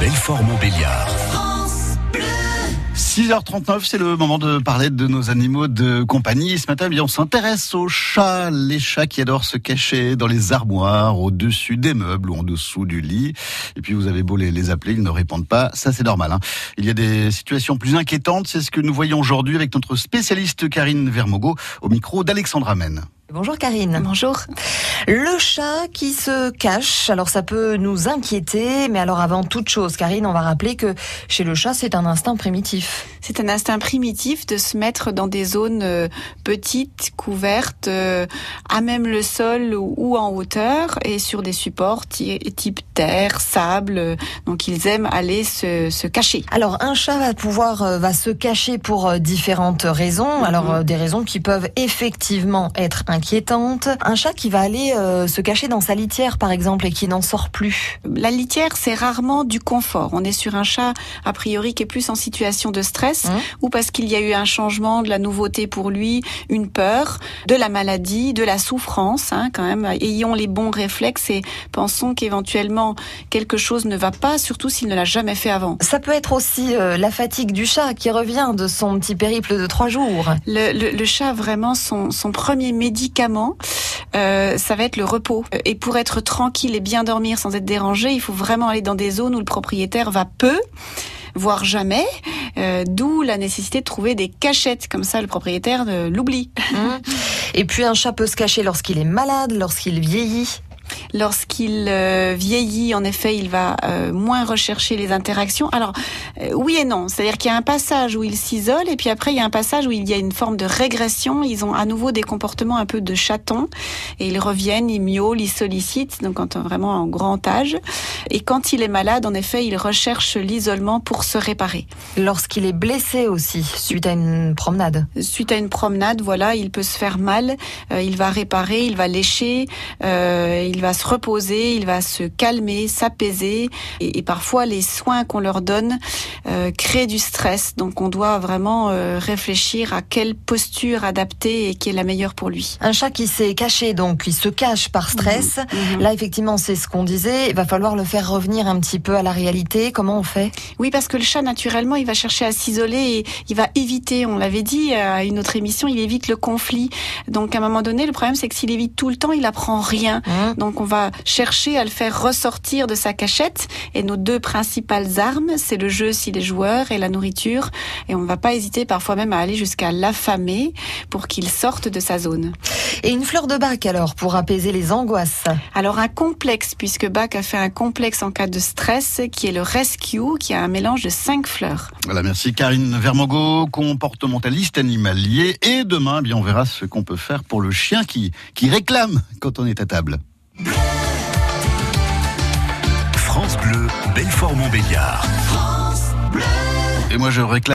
Belfort-Montbéliard. 6h39, c'est le moment de parler de nos animaux de compagnie. Et ce matin, eh bien, on s'intéresse aux chats, les chats qui adorent se cacher dans les armoires, au-dessus des meubles ou en dessous du lit. Et puis vous avez beau les, les appeler, ils ne répondent pas. Ça, c'est normal. Hein. Il y a des situations plus inquiétantes. C'est ce que nous voyons aujourd'hui avec notre spécialiste Karine Vermogo au micro d'Alexandra Men. Bonjour Karine. Bonjour. Le chat qui se cache, alors ça peut nous inquiéter, mais alors avant toute chose, Karine, on va rappeler que chez le chat, c'est un instinct primitif. C'est un instinct primitif de se mettre dans des zones euh, petites, couvertes, euh, à même le sol ou en hauteur, et sur des supports type terre, sable. Donc ils aiment aller se, se cacher. Alors un chat va pouvoir euh, va se cacher pour différentes raisons. Alors des raisons qui peuvent effectivement être inquiétantes. Un chat qui va aller euh, se cacher dans sa litière, par exemple, et qui n'en sort plus. La litière, c'est rarement du confort. On est sur un chat, a priori, qui est plus en situation de stress, Mmh. ou parce qu'il y a eu un changement, de la nouveauté pour lui, une peur, de la maladie, de la souffrance, hein, quand même. Ayons les bons réflexes et pensons qu'éventuellement quelque chose ne va pas, surtout s'il ne l'a jamais fait avant. Ça peut être aussi euh, la fatigue du chat qui revient de son petit périple de trois jours. Le, le, le chat, vraiment, son, son premier médicament, euh, ça va être le repos. Et pour être tranquille et bien dormir sans être dérangé, il faut vraiment aller dans des zones où le propriétaire va peu voire jamais, euh, d'où la nécessité de trouver des cachettes, comme ça le propriétaire euh, l'oublie. Et puis un chat peut se cacher lorsqu'il est malade, lorsqu'il vieillit. Lorsqu'il euh, vieillit, en effet, il va euh, moins rechercher les interactions. Alors, euh, oui et non. C'est-à-dire qu'il y a un passage où il s'isole et puis après, il y a un passage où il y a une forme de régression. Ils ont à nouveau des comportements un peu de chatons et ils reviennent, ils miaulent, ils sollicitent, donc quand vraiment en grand âge. Et quand il est malade, en effet, il recherche l'isolement pour se réparer. Lorsqu'il est blessé aussi, suite à une promenade. Suite à une promenade, voilà, il peut se faire mal. Il va réparer, il va lécher, il va se reposer, il va se calmer, s'apaiser. Et, et, parfois, les soins qu'on leur donne euh, créent du stress. Donc, on doit vraiment euh, réfléchir à quelle posture adapter et qui est la meilleure pour lui. Un chat qui s'est caché, donc qui se cache par stress. Mmh. Là, effectivement, c'est ce qu'on disait. Il va falloir le faire revenir un petit peu à la réalité. Comment on fait? Oui, parce que le chat, naturellement, il va chercher à s'isoler et il va éviter, on l'avait dit à une autre émission, il évite le conflit. Donc, à un moment donné, le problème, c'est que s'il évite tout le temps, il apprend rien. Mmh. Donc, on va chercher à le faire ressortir de sa cachette. Et nos deux principales armes, c'est le jeu si les joueurs et la nourriture. Et on ne va pas hésiter parfois même à aller jusqu'à l'affamer pour qu'il sorte de sa zone. Et une fleur de bac alors pour apaiser les angoisses Alors un complexe, puisque Bach a fait un complexe en cas de stress qui est le Rescue, qui a un mélange de cinq fleurs. Voilà, merci Karine Vermogo, comportementaliste animalier. Et demain, eh bien, on verra ce qu'on peut faire pour le chien qui, qui réclame quand on est à table. Belfort-Montbéliard. Et moi, je réclame.